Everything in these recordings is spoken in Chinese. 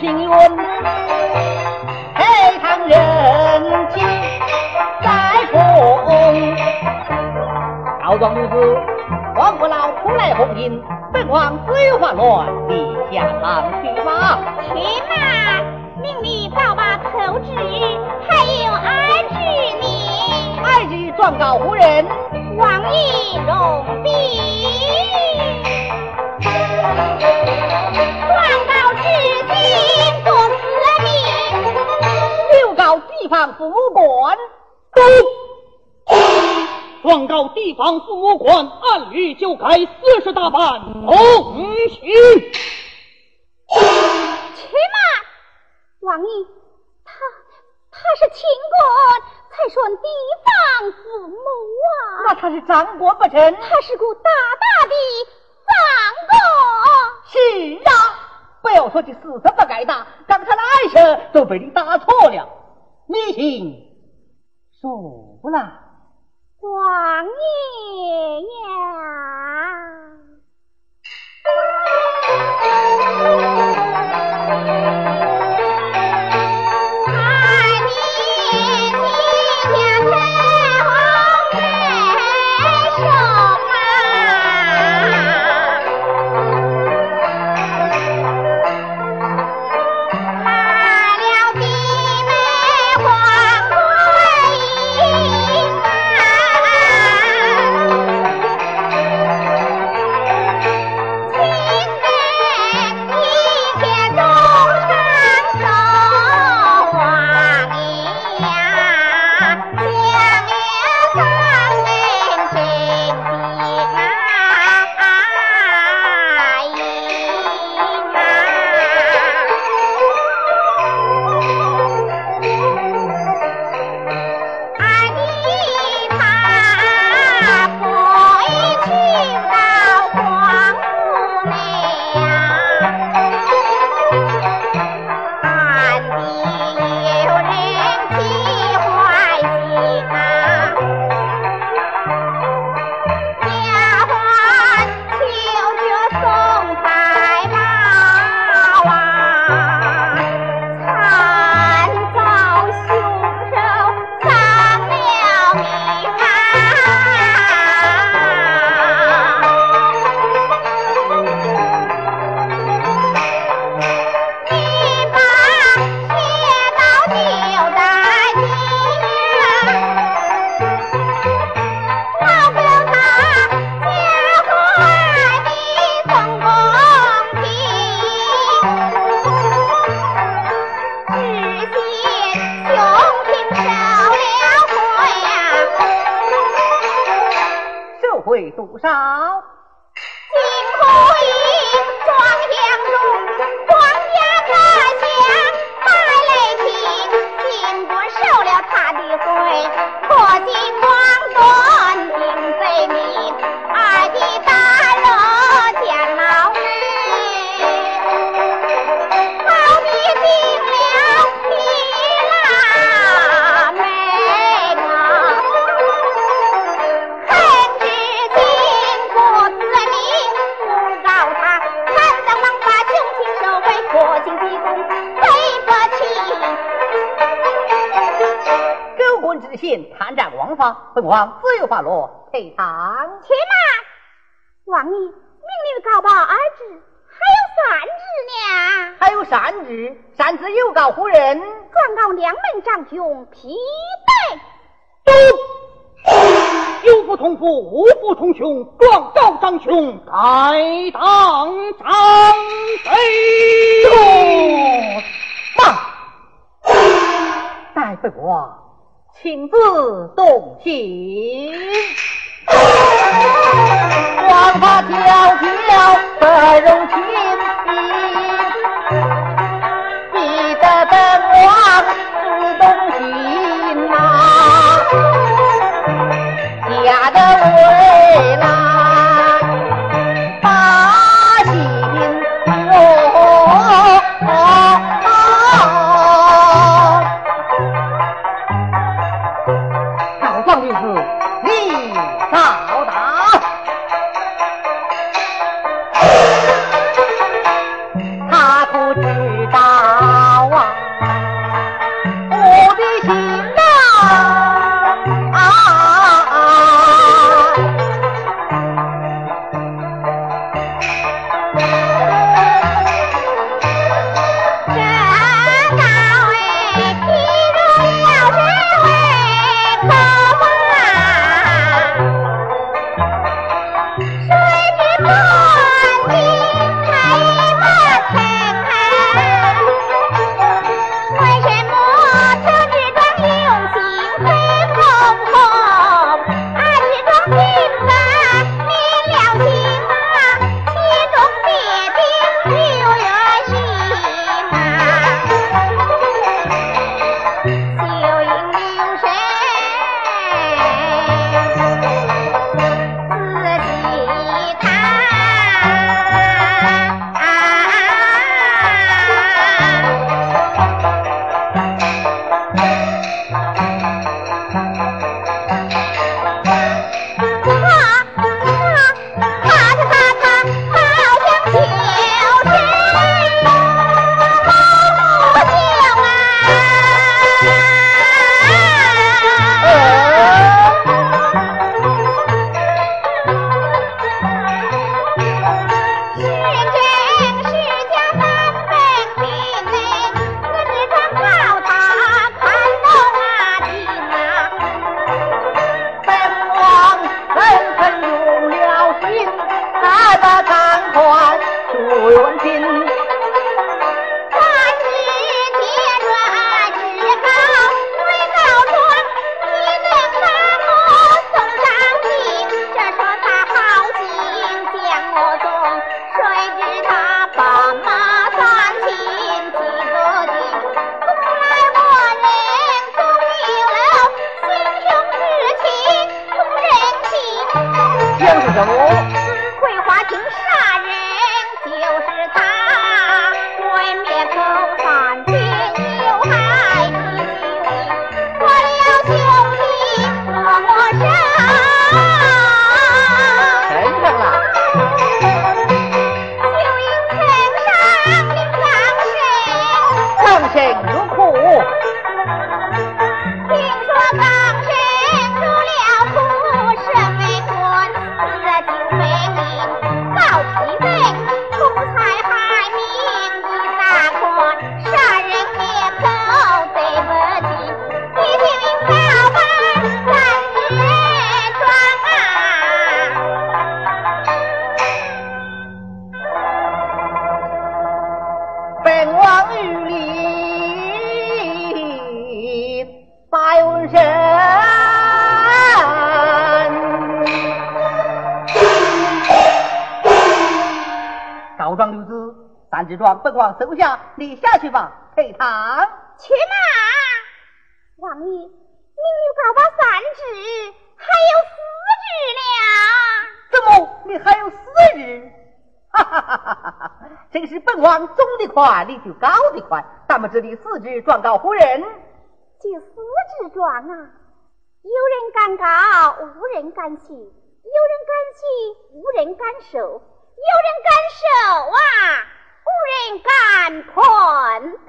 吴兴云配堂人情在风，告状女子王不老出来红巾，本王自有话乱，你下堂去吧。且慢，命你早把口旨，还有二旨呢。二旨状告夫人，王爷容禀，告地方父母官。状告地方父母官，按律就该四十大板同行。且慢，王爷，他他是秦国，才算地方父母啊。那他是张国不成？他是个大大的。是啊，不要说这四十不该打，刚才来时都被你打错了。你行说了。王爷呀，本王自有法落赔偿。且慢，王爷命令告报二旨，还有三旨呢。还有善旨，善旨有告夫人。状告两门长兄疲惫。有福同福，无福同兄，状告长兄，该当张飞。慢，待本王亲自动刑。王法迢玉林白文生，告庄六子三只庄，不光收下，你下去吧。陪堂去慢？王爷，你又告完三只，还有四只了。怎么，你还有四只？哈哈哈哈哈！正是本王走的快，你就高的快。咱们这里四旨状告夫人，这四旨状啊，有人敢告，无人敢去；有人敢去，无人敢受；有人敢受啊，无人敢判断。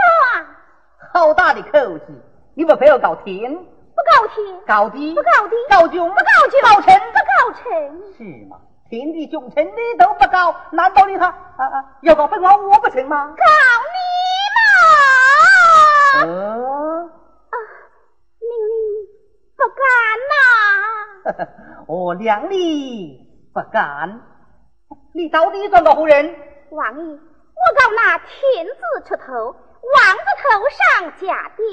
好大的口气！你们非要告天？不告天。告地？不告地。告君？不告君。告臣？不告臣。是吗？天地君臣你都不告，难道你他啊啊要告本王我不成吗？告你吗！啊，命令不敢呐！我量你不敢，你到底算个何人？王爷，我告那天子出头，王子头上加爹，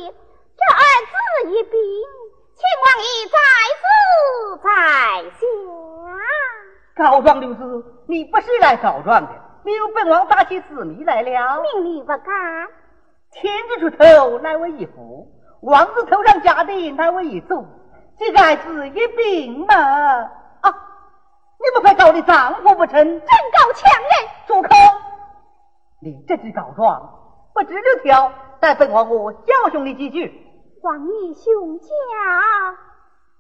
这儿子一病，请王爷在此在下。告状刘子，你不是来告状的，你有本王打起私密来了。命里不敢。天子出头，乃为一夫；王子头上加的，乃为一族。这个孩子一病嘛，啊，你不快告你丈夫不成？真告强人！住口！你这只告状不知就跳，待本王我教训你几句。王爷兄家。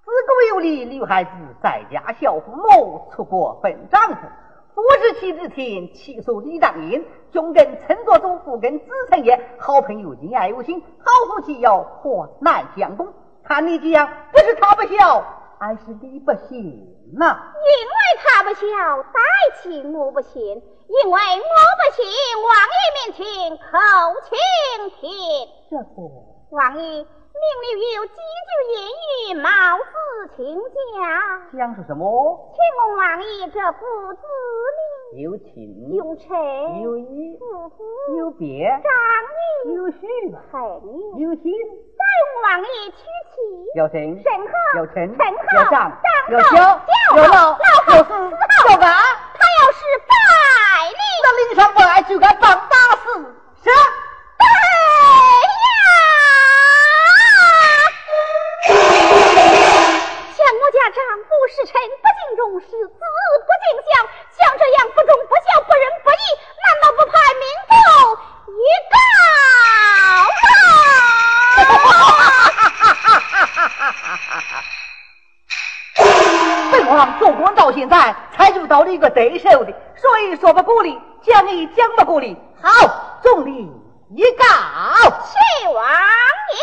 自古有理，女孩子在家孝父母，出国奔丈夫。夫是妻之天，妻属李当印。兄跟称作祖，父跟子承业。好朋友敬爱有心，好夫妻要和难相共。看你这样，不是他不孝，而是你不行呐。因为他不孝，代亲我不信；因为我不信，王爷面前口请听。这不，王爷。命里有几句言语，貌似亲家。讲是什么？请问王爷，这父子名？有亲，有臣，有义，父夫，有别，长女，有婿，女，有亲。再问王爷娶妻？有臣，甚好？有臣，甚好？有长，有孝，有老，老有死，有干。他要是败你，那领上不来就该棒打死。是。丈夫是臣，不敬重，是子不敬孝，像这样不忠不孝、不仁不义，难道不派民众一告吗？本王做官到现在，才遇到了一个对手的，所以说不过你，讲也讲不过你。好，众里一告，谢王爷。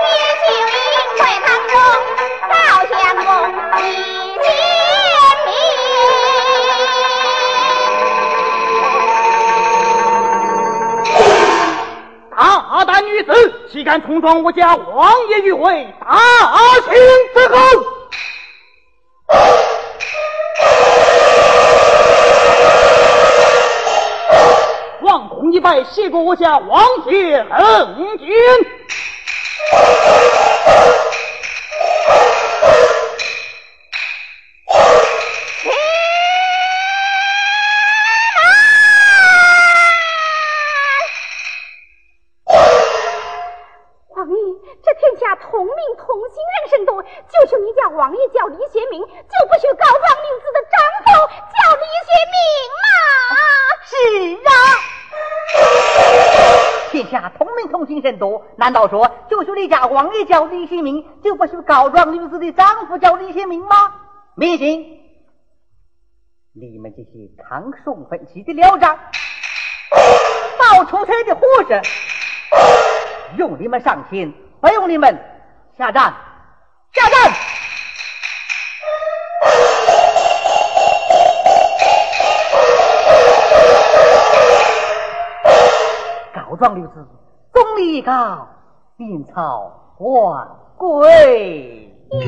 也就因会堂中赵相公一见大胆女子，岂敢冲撞我家王爷与会？大清之后，一拜，谢过我家王爷冷静。难道说就许你家王爷叫李新明，就不许告状女子的丈夫叫李新明吗？明星，你们这些抗宋分期的聊账、冒出车的护士，用你们上心，不用你们。下战，下战告。状女子，总理告，阴曹万贵。一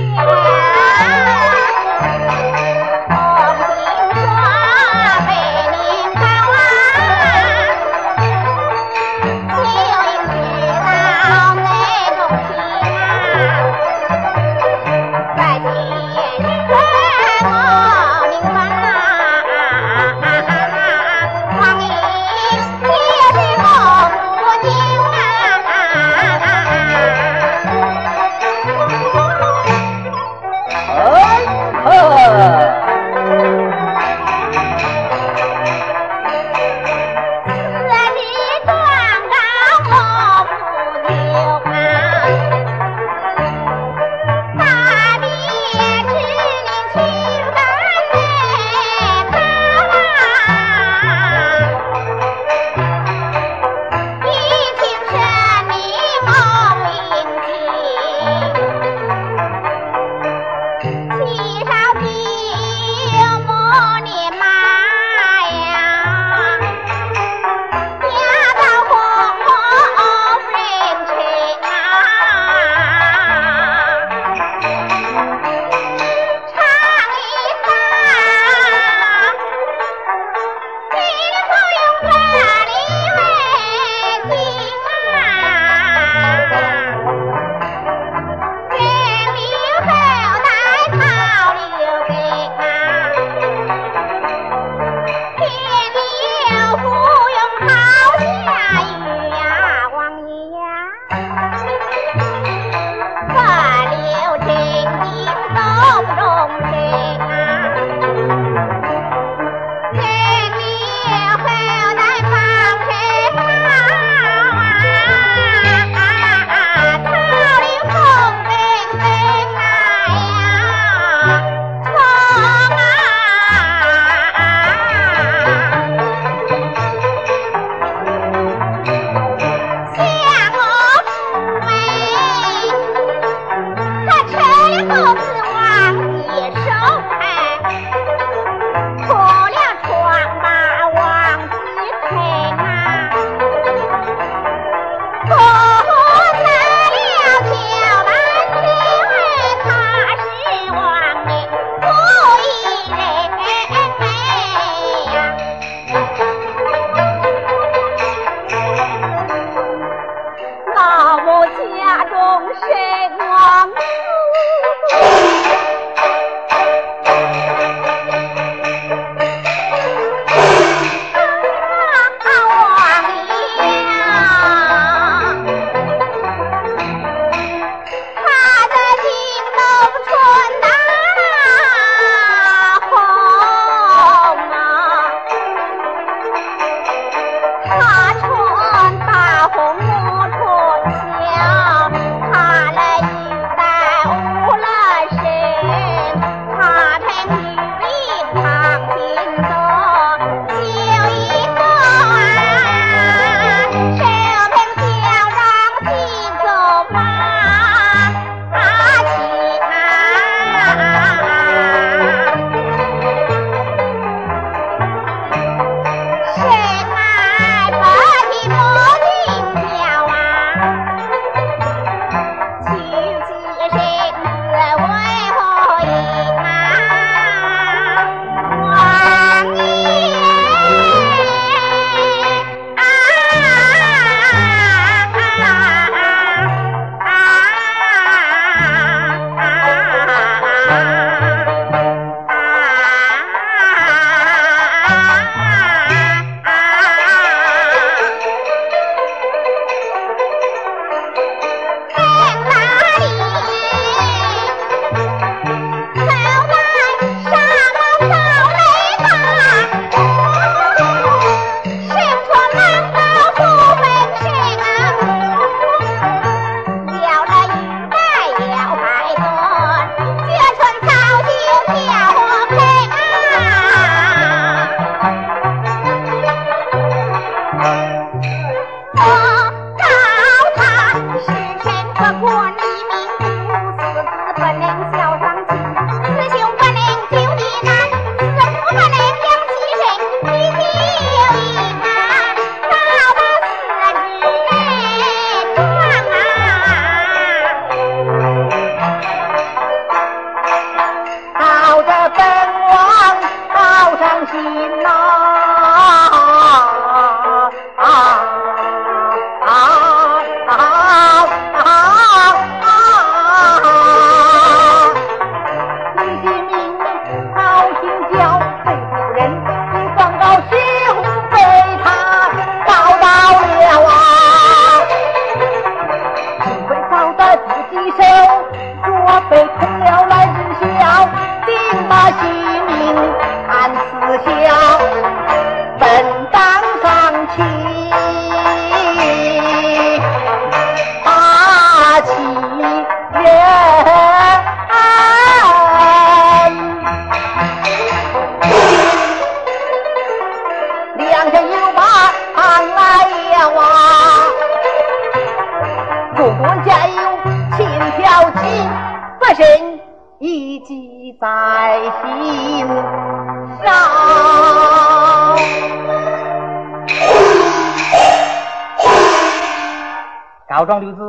告状六子，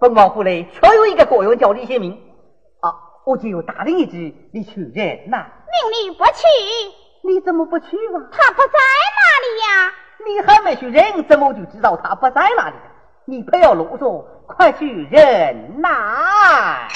本王府内确有一个国员叫李先明啊，我就答应一句，你去人呐？命你不去，你怎么不去嘛？他不在那里呀。你还没去认，怎么就知道他不在那里？你不要啰嗦，快去认呐！